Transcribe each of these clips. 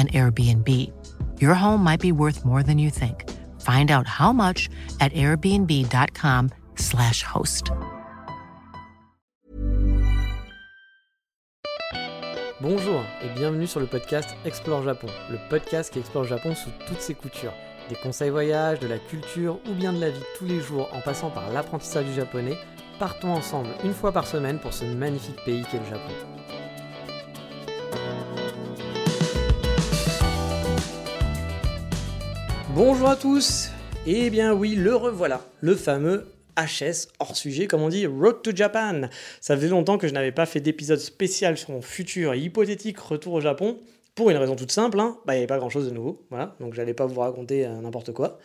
an Airbnb. Your home might be worth more than you think. Find out how much at airbnb.com/slash host. Bonjour et bienvenue sur le podcast Explore Japon, le podcast qui explore Japon sous toutes ses coutures. Des conseils voyages, de la culture ou bien de la vie tous les jours en passant par l'apprentissage du japonais, partons ensemble une fois par semaine pour ce magnifique pays qu'est le Japon. Bonjour à tous Eh bien oui, le revoilà, le fameux HS hors sujet, comme on dit, Road to Japan. Ça faisait longtemps que je n'avais pas fait d'épisode spécial sur mon futur et hypothétique retour au Japon, pour une raison toute simple, hein. bah, il n'y avait pas grand chose de nouveau, voilà, donc j'allais pas vous raconter euh, n'importe quoi.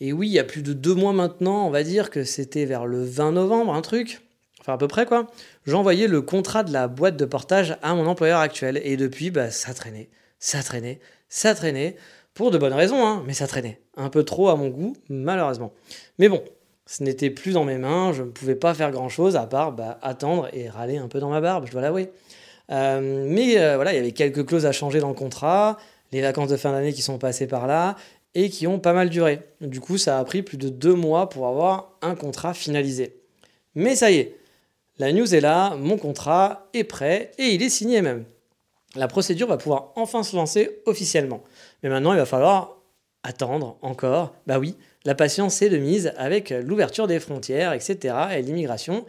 Et oui, il y a plus de deux mois maintenant, on va dire que c'était vers le 20 novembre, un truc, enfin à peu près quoi, j'envoyais le contrat de la boîte de portage à mon employeur actuel, et depuis, bah, ça traînait, ça traînait, ça traînait. Pour de bonnes raisons, hein, mais ça traînait. Un peu trop à mon goût, malheureusement. Mais bon, ce n'était plus dans mes mains, je ne pouvais pas faire grand-chose à part bah, attendre et râler un peu dans ma barbe, je dois l'avouer. Euh, mais euh, voilà, il y avait quelques clauses à changer dans le contrat, les vacances de fin d'année qui sont passées par là et qui ont pas mal duré. Du coup, ça a pris plus de deux mois pour avoir un contrat finalisé. Mais ça y est, la news est là, mon contrat est prêt et il est signé même la procédure va pouvoir enfin se lancer officiellement. Mais maintenant, il va falloir attendre encore. Bah oui, la patience est de mise avec l'ouverture des frontières, etc. et l'immigration.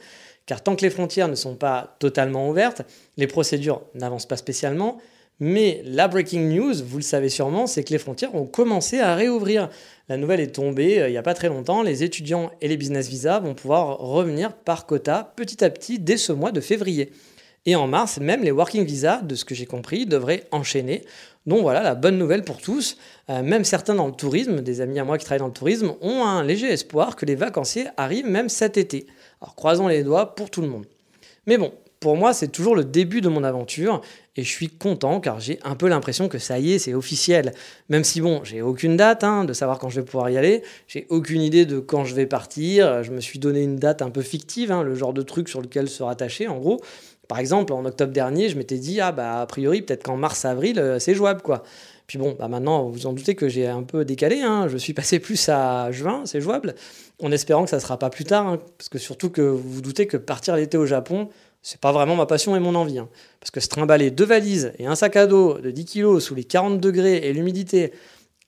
Car tant que les frontières ne sont pas totalement ouvertes, les procédures n'avancent pas spécialement. Mais la breaking news, vous le savez sûrement, c'est que les frontières ont commencé à réouvrir. La nouvelle est tombée euh, il n'y a pas très longtemps. Les étudiants et les business visas vont pouvoir revenir par quota petit à petit dès ce mois de février. Et en mars, même les working visas, de ce que j'ai compris, devraient enchaîner. Donc voilà, la bonne nouvelle pour tous. Euh, même certains dans le tourisme, des amis à moi qui travaillent dans le tourisme, ont un léger espoir que les vacanciers arrivent même cet été. Alors croisons les doigts pour tout le monde. Mais bon, pour moi, c'est toujours le début de mon aventure et je suis content car j'ai un peu l'impression que ça y est, c'est officiel. Même si bon, j'ai aucune date hein, de savoir quand je vais pouvoir y aller, j'ai aucune idée de quand je vais partir. Je me suis donné une date un peu fictive, hein, le genre de truc sur lequel se rattacher en gros. Par exemple, en octobre dernier, je m'étais dit, ah bah a priori, peut-être qu'en mars-avril, euh, c'est jouable quoi. Puis bon, bah maintenant, vous en doutez que j'ai un peu décalé, hein. je suis passé plus à juin, c'est jouable, en espérant que ça ne sera pas plus tard, hein. parce que surtout que vous vous doutez que partir l'été au Japon, c'est pas vraiment ma passion et mon envie. Hein. Parce que se trimballer deux valises et un sac à dos de 10 kg sous les 40 degrés et l'humidité,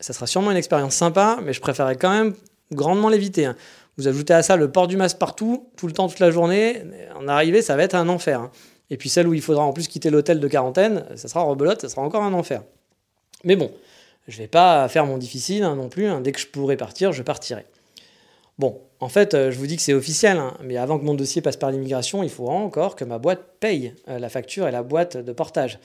ça sera sûrement une expérience sympa, mais je préférerais quand même grandement l'éviter. Vous ajoutez à ça le port du masque partout, tout le temps, toute la journée, en arrivée, ça va être un enfer. Et puis celle où il faudra en plus quitter l'hôtel de quarantaine, ça sera rebelote, ça sera encore un enfer. Mais bon, je vais pas faire mon difficile hein, non plus. Hein. Dès que je pourrai partir, je partirai. Bon, en fait, euh, je vous dis que c'est officiel, hein, mais avant que mon dossier passe par l'immigration, il faudra encore que ma boîte paye euh, la facture et la boîte de portage.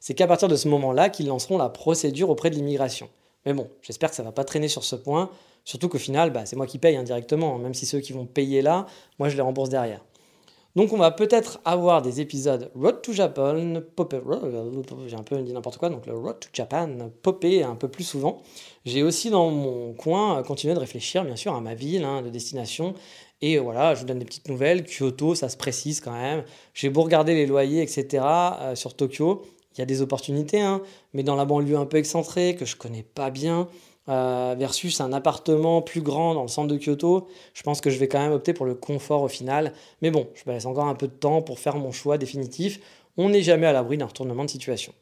C'est qu'à partir de ce moment-là qu'ils lanceront la procédure auprès de l'immigration. Mais bon, j'espère que ça va pas traîner sur ce point, surtout qu'au final, bah, c'est moi qui paye indirectement, même si ceux qui vont payer là, moi je les rembourse derrière. Donc on va peut-être avoir des épisodes Road to Japan, popé, j'ai un peu dit n'importe quoi, donc Road to Japan popé un peu plus souvent. J'ai aussi dans mon coin continué de réfléchir bien sûr à ma ville hein, de destination. Et voilà, je vous donne des petites nouvelles. Kyoto, ça se précise quand même. J'ai beau regarder les loyers, etc. Euh, sur Tokyo, il y a des opportunités, hein, mais dans la banlieue un peu excentrée que je connais pas bien, euh, versus un appartement plus grand dans le centre de Kyoto, je pense que je vais quand même opter pour le confort au final. Mais bon, je me laisse encore un peu de temps pour faire mon choix définitif. On n'est jamais à l'abri d'un retournement de situation.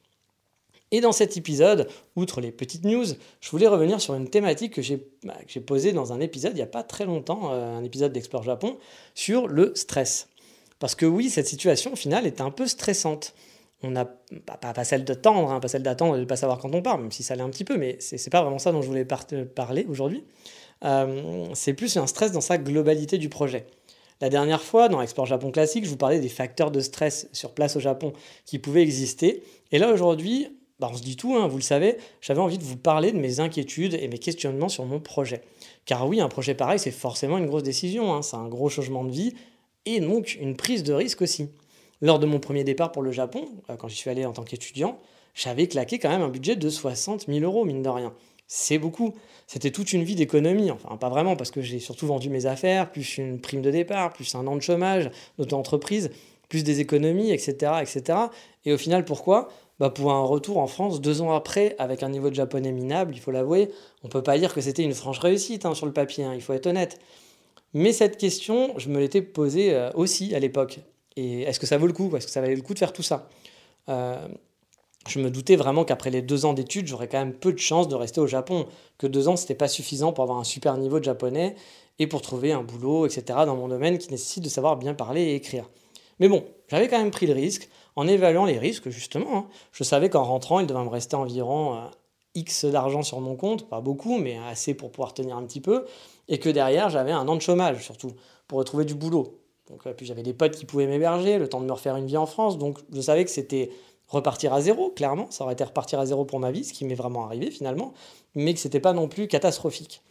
Et dans cet épisode, outre les petites news, je voulais revenir sur une thématique que j'ai bah, posée dans un épisode il n'y a pas très longtemps, euh, un épisode d'Explore Japon, sur le stress. Parce que oui, cette situation au final est un peu stressante on n'a pas, pas, celle d'attendre, hein, pas celle d'attendre de ne pas savoir quand on part, même si ça l'est un petit peu, mais c'est n'est pas vraiment ça dont je voulais parler aujourd'hui. Euh, c'est plus un stress dans sa globalité du projet. La dernière fois, dans Export Japon Classique, je vous parlais des facteurs de stress sur place au Japon qui pouvaient exister. Et là, aujourd'hui, bah, on se dit tout, hein, vous le savez, j'avais envie de vous parler de mes inquiétudes et mes questionnements sur mon projet. Car oui, un projet pareil, c'est forcément une grosse décision, hein, c'est un gros changement de vie et donc une prise de risque aussi. Lors de mon premier départ pour le Japon, euh, quand j'y suis allé en tant qu'étudiant, j'avais claqué quand même un budget de 60 000 euros, mine de rien. C'est beaucoup. C'était toute une vie d'économie. Enfin, pas vraiment, parce que j'ai surtout vendu mes affaires, plus une prime de départ, plus un an de chômage, d'auto-entreprise, plus des économies, etc., etc. Et au final, pourquoi? Bah pour un retour en France deux ans après avec un niveau de japonais minable, il faut l'avouer, on peut pas dire que c'était une franche réussite hein, sur le papier, hein, il faut être honnête. Mais cette question, je me l'étais posée euh, aussi à l'époque. Et est-ce que ça vaut le coup? Est-ce que ça valait le coup de faire tout ça? Euh, Je me doutais vraiment qu'après les deux ans d'études, j'aurais quand même peu de chances de rester au Japon. Que deux ans, c'était pas suffisant pour avoir un super niveau de japonais et pour trouver un boulot, etc. dans mon domaine qui nécessite de savoir bien parler et écrire. Mais bon, j'avais quand même pris le risque en évaluant les risques, justement. Hein. Je savais qu'en rentrant, il devait me rester environ euh, X d'argent sur mon compte, pas beaucoup, mais assez pour pouvoir tenir un petit peu, et que derrière, j'avais un an de chômage, surtout, pour retrouver du boulot. Donc, euh, puis j'avais des potes qui pouvaient m'héberger, le temps de me refaire une vie en France, donc je savais que c'était repartir à zéro, clairement, ça aurait été repartir à zéro pour ma vie, ce qui m'est vraiment arrivé finalement, mais que c'était pas non plus catastrophique.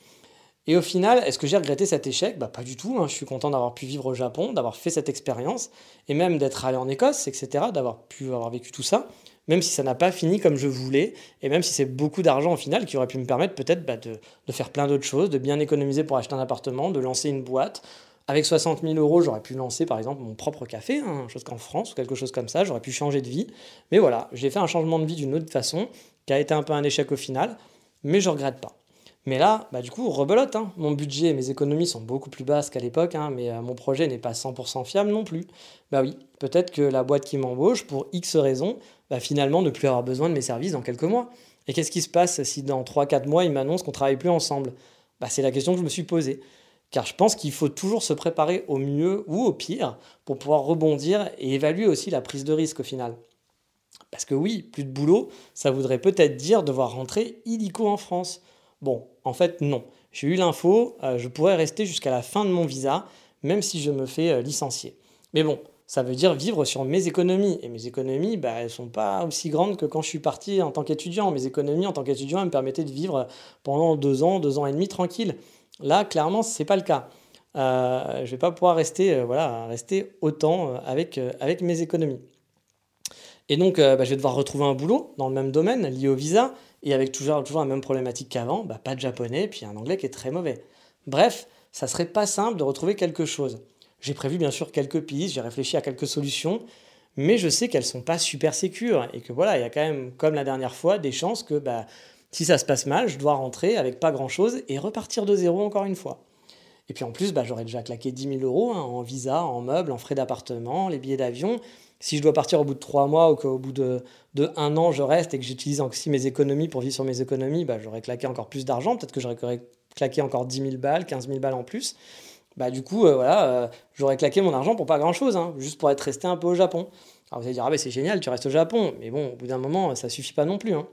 Et au final, est-ce que j'ai regretté cet échec? Bah, Pas du tout. Hein. Je suis content d'avoir pu vivre au Japon, d'avoir fait cette expérience, et même d'être allé en Écosse, etc., d'avoir pu avoir vécu tout ça, même si ça n'a pas fini comme je voulais, et même si c'est beaucoup d'argent au final qui aurait pu me permettre peut-être bah, de, faire plein d'autres choses, de bien économiser pour acheter un appartement, de lancer une boîte. Avec 60 000 euros, j'aurais pu lancer par exemple mon propre café, hein, chose qu'en France ou quelque chose comme ça, j'aurais pu changer de vie. Mais voilà, j'ai fait un changement de vie d'une autre façon, qui a été un peu un échec au final, mais je regrette pas. Mais là, bah, du coup, rebelote. Hein. Mon budget et mes économies sont beaucoup plus basses qu'à l'époque, hein, mais euh, mon projet n'est pas 100% fiable non plus. Bah oui, peut-être que la boîte qui m'embauche, pour X raisons, va finalement ne plus avoir besoin de mes services dans quelques mois. Et qu'est-ce qui se passe si dans 3-4 mois, ils m'annoncent qu'on ne travaille plus ensemble? Bah, C'est la question que je me suis posée. Car je pense qu'il faut toujours se préparer au mieux ou au pire pour pouvoir rebondir et évaluer aussi la prise de risque au final. Parce que oui, plus de boulot, ça voudrait peut-être dire devoir rentrer illico en France. Bon, en fait, non. J'ai eu l'info, euh, je pourrais rester jusqu'à la fin de mon visa, même si je me fais euh, licencier. Mais bon, ça veut dire vivre sur mes économies. Et mes économies, bah, elles ne sont pas aussi grandes que quand je suis parti en tant qu'étudiant. Mes économies en tant qu'étudiant, elles me permettaient de vivre pendant deux ans, deux ans et demi tranquille. Là, clairement, ce n'est pas le cas. Euh, je ne vais pas pouvoir rester, voilà, rester autant avec, avec mes économies. Et donc, bah, je vais devoir retrouver un boulot dans le même domaine, lié au visa et avec toujours, toujours la même problématique qu'avant, bah, pas de japonais, puis un anglais qui est très mauvais. Bref, ça serait pas simple de retrouver quelque chose. J'ai prévu bien sûr quelques pistes, j'ai réfléchi à quelques solutions, mais je sais qu'elles sont pas super sécures et que voilà, il y a quand même, comme la dernière fois, des chances que bah, si ça se passe mal, je dois rentrer avec pas grand chose et repartir de zéro encore une fois. Et puis en plus, bah, j'aurais déjà claqué 10 000 euros hein, en visa, en meubles, en frais d'appartement, les billets d'avion si je dois partir au bout de trois mois ou qu'au bout de, de, un an je reste et que j'utilise aussi mes économies pour vivre sur mes économies, bah, j'aurais claqué encore plus d'argent. Peut-être que j'aurais claqué encore 10 000 balles, 15 000 balles en plus. Bah, du coup, euh, voilà, euh, j'aurais claqué mon argent pour pas grand-chose, hein, juste pour être resté un peu au Japon. Alors vous allez dire, ah bah, c'est génial, tu restes au Japon. Mais bon, au bout d'un moment, ça suffit pas non plus. Hein.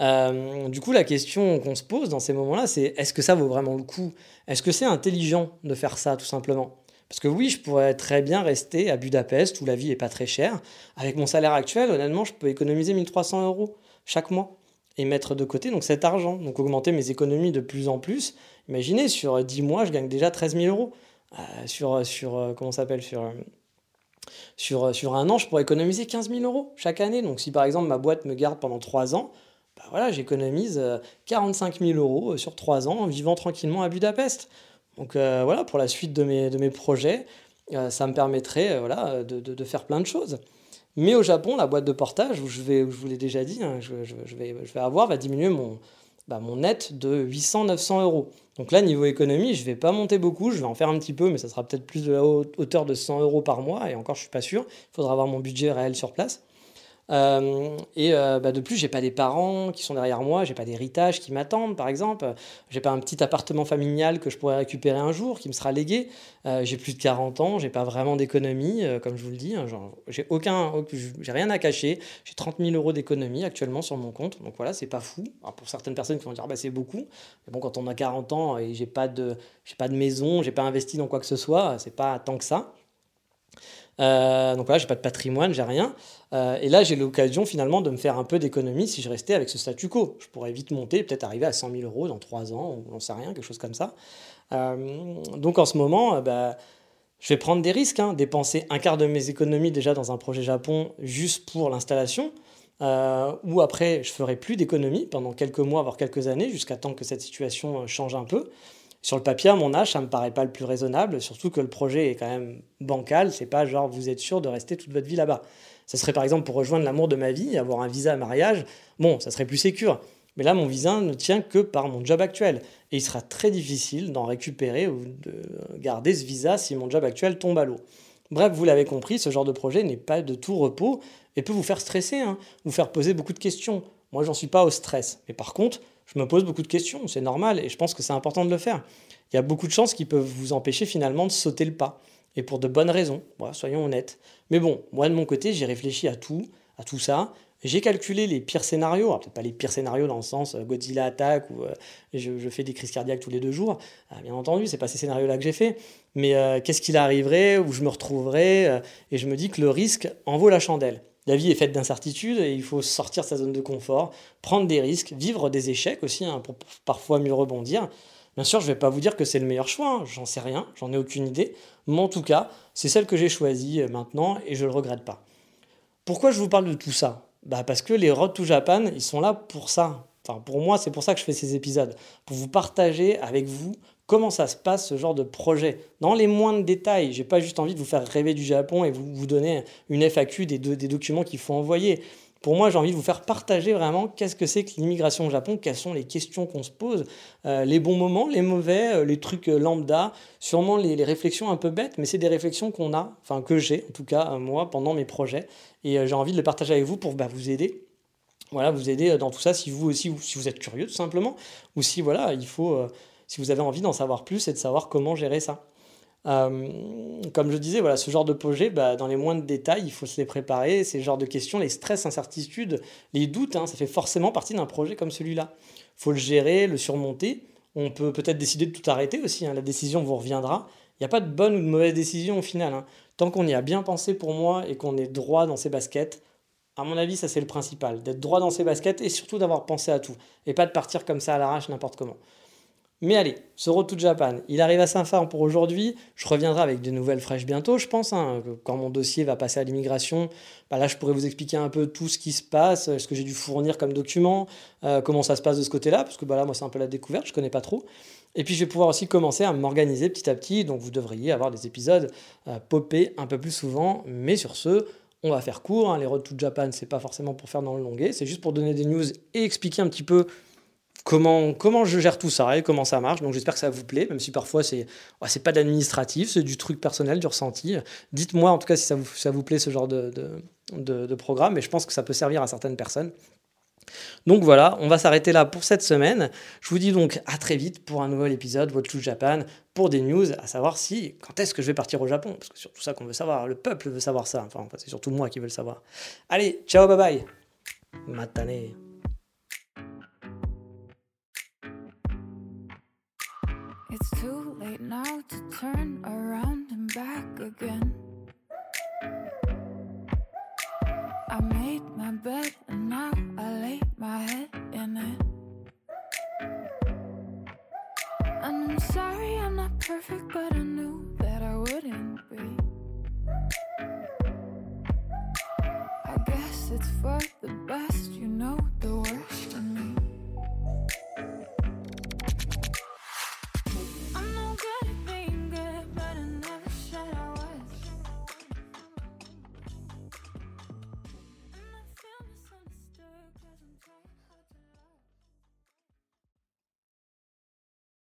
Euh, du coup, la question qu'on se pose dans ces moments-là, c'est est-ce que ça vaut vraiment le coup? Est-ce que c'est intelligent de faire ça, tout simplement? Parce que oui, je pourrais très bien rester à Budapest où la vie n'est pas très chère. Avec mon salaire actuel, honnêtement, je peux économiser 1300 euros chaque mois et mettre de côté donc cet argent, donc augmenter mes économies de plus en plus. Imaginez, sur 10 mois, je gagne déjà 13 000 euros. Euh, sur, sur, euh, comment s'appelle? Sur, sur, sur un an, je pourrais économiser 15 000 euros chaque année. Donc si par exemple ma boîte me garde pendant 3 ans, bah voilà, j'économise 45 000 euros sur 3 ans en vivant tranquillement à Budapest. Donc euh, voilà, pour la suite de mes, de mes projets, euh, ça me permettrait euh, voilà, de, de, faire plein de choses. Mais au Japon, la boîte de portage, où je, vais, je vous l'ai déjà dit, hein, je, je, vais, je vais avoir, va diminuer mon, bah, mon net de 800-900 euros. Donc là, niveau économie, je ne vais pas monter beaucoup, je vais en faire un petit peu, mais ça sera peut-être plus de la hauteur de 100 euros par mois, et encore, je ne suis pas sûr. Il faudra avoir mon budget réel sur place. Euh, et euh, bah, de plus, j'ai pas des parents qui sont derrière moi, j'ai pas d'héritage qui m'attendent, par exemple. J'ai pas un petit appartement familial que je pourrais récupérer un jour, qui me sera légué. Euh, j'ai plus de 40 ans, j'ai pas vraiment d'économie, comme je vous le dis. Hein, j'ai aucun, j'ai rien à cacher. J'ai 30 000 euros d'économie actuellement sur mon compte, donc voilà, c'est pas fou. pour certaines personnes qui vont dire bah c'est beaucoup, mais bon, quand on a 40 ans et j'ai pas de, pas de maison, j'ai pas investi dans quoi que ce soit, c'est pas tant que ça. Euh, donc voilà, j'ai pas de patrimoine, j'ai rien. Euh, et là, j'ai l'occasion finalement de me faire un peu d'économie si je restais avec ce statu quo. Je pourrais vite monter, peut-être arriver à 100 000 euros dans 3 ans, on n'en sait rien, quelque chose comme ça. Euh, donc en ce moment, bah, je vais prendre des risques, hein, dépenser un quart de mes économies déjà dans un projet Japon juste pour l'installation. ou après, je ferai plus d'économies pendant quelques mois, voire quelques années, jusqu'à temps que cette situation change un peu. Sur le papier, à mon âge, ça me paraît pas le plus raisonnable, surtout que le projet est quand même bancal. C'est pas genre vous êtes sûr de rester toute votre vie là-bas. Ça serait par exemple pour rejoindre l'amour de ma vie, avoir un visa à mariage. Bon, ça serait plus sécur. Mais là, mon visa ne tient que par mon job actuel. Et il sera très difficile d'en récupérer ou de garder ce visa si mon job actuel tombe à l'eau. Bref, vous l'avez compris, ce genre de projet n'est pas de tout repos et peut vous faire stresser, hein, vous faire poser beaucoup de questions. Moi, j'en suis pas au stress. Mais par contre, je me pose beaucoup de questions, c'est normal, et je pense que c'est important de le faire. Il y a beaucoup de chances qui peuvent vous empêcher finalement de sauter le pas, et pour de bonnes raisons, soyons honnêtes. Mais bon, moi de mon côté, j'ai réfléchi à tout, à tout ça, j'ai calculé les pires scénarios, peut-être pas les pires scénarios dans le sens euh, Godzilla attaque ou euh, je, fais des crises cardiaques tous les deux jours. Ah, bien entendu, c'est pas ces scénarios-là que j'ai fait. Mais euh, qu'est-ce qu'il arriverait, où je me retrouverais, et je me dis que le risque en vaut la chandelle. La vie est faite d'incertitudes et il faut sortir de sa zone de confort, prendre des risques, vivre des échecs aussi, hein, pour parfois mieux rebondir. Bien sûr, je ne vais pas vous dire que c'est le meilleur choix, hein, j'en sais rien, j'en ai aucune idée, mais en tout cas, c'est celle que j'ai choisie euh, maintenant et je ne le regrette pas. Pourquoi je vous parle de tout ça? Bah Parce que les Road to Japan, ils sont là pour ça. Enfin, pour moi, c'est pour ça que je fais ces épisodes, pour vous partager avec vous comment ça se passe ce genre de projet dans les moindres détails. J'ai pas juste envie de vous faire rêver du Japon et vous, vous donner une FAQ des, des documents qu'il faut envoyer. Pour moi, j'ai envie de vous faire partager vraiment qu'est-ce que c'est que l'immigration au Japon, quelles sont les questions qu'on se pose, euh, les bons moments, les mauvais, euh, les trucs euh, lambda, sûrement les, réflexions un peu bêtes, mais c'est des réflexions qu'on a, enfin que j'ai en tout cas moi pendant mes projets, et j'ai envie de les partager avec vous pour bah, vous aider voilà, vous aider dans tout ça si vous aussi, si vous êtes curieux tout simplement, ou si voilà, il faut si vous avez envie d'en savoir plus et de savoir comment gérer ça. Euh, comme je disais, voilà, ce genre de projet, bah, dans les moindres détails, il faut se les préparer. Ces genres de questions, les stress, incertitudes, les doutes, hein, ça fait forcément partie d'un projet comme celui-là. Il faut le gérer, le surmonter. On peut peut-être décider de tout arrêter aussi. Hein. La décision vous reviendra. Il n'y a pas de bonne ou de mauvaise décision au final. Hein. Tant qu'on y a bien pensé pour moi et qu'on est droit dans ses baskets, à mon avis, ça c'est le principal. D'être droit dans ses baskets et surtout d'avoir pensé à tout. Et pas de partir comme ça à l'arrache n'importe comment. Mais allez, ce Road to Japan, il arrive à saint fin pour aujourd'hui. Je reviendrai avec de nouvelles fraîches bientôt, je pense. Hein. Quand mon dossier va passer à l'immigration, bah là, je pourrais vous expliquer un peu tout ce qui se passe, ce que j'ai dû fournir comme document, euh, comment ça se passe de ce côté-là, parce que bah là, moi, c'est un peu la découverte, je ne connais pas trop. Et puis, je vais pouvoir aussi commencer à m'organiser petit à petit. Donc, vous devriez avoir des épisodes euh, popés un peu plus souvent. Mais sur ce, on va faire court. Hein. Les Road to Japan, c'est pas forcément pour faire dans le longuet, c'est juste pour donner des news et expliquer un petit peu comment, comment je gère tout ça et comment ça marche. Donc j'espère que ça vous plaît, même si parfois c'est c'est pas d'administratif, c'est du truc personnel, du ressenti. Dites-moi en tout cas si ça vous, ça vous plaît ce genre de, de, programme, et je pense que ça peut servir à certaines personnes. Donc voilà, on va s'arrêter là pour cette semaine. Je vous dis donc à très vite pour un nouvel épisode Watch to Japan pour des news, à savoir si quand est-ce que je vais partir au Japon, parce que c'est surtout ça qu'on veut savoir, le peuple veut savoir ça, enfin c'est surtout moi qui veux le savoir. Allez, ciao, bye bye, matane. now to turn around and back again. I made my bed and now I lay my head in it. And I'm sorry I'm not perfect, but I knew that I wouldn't be. I guess it's for.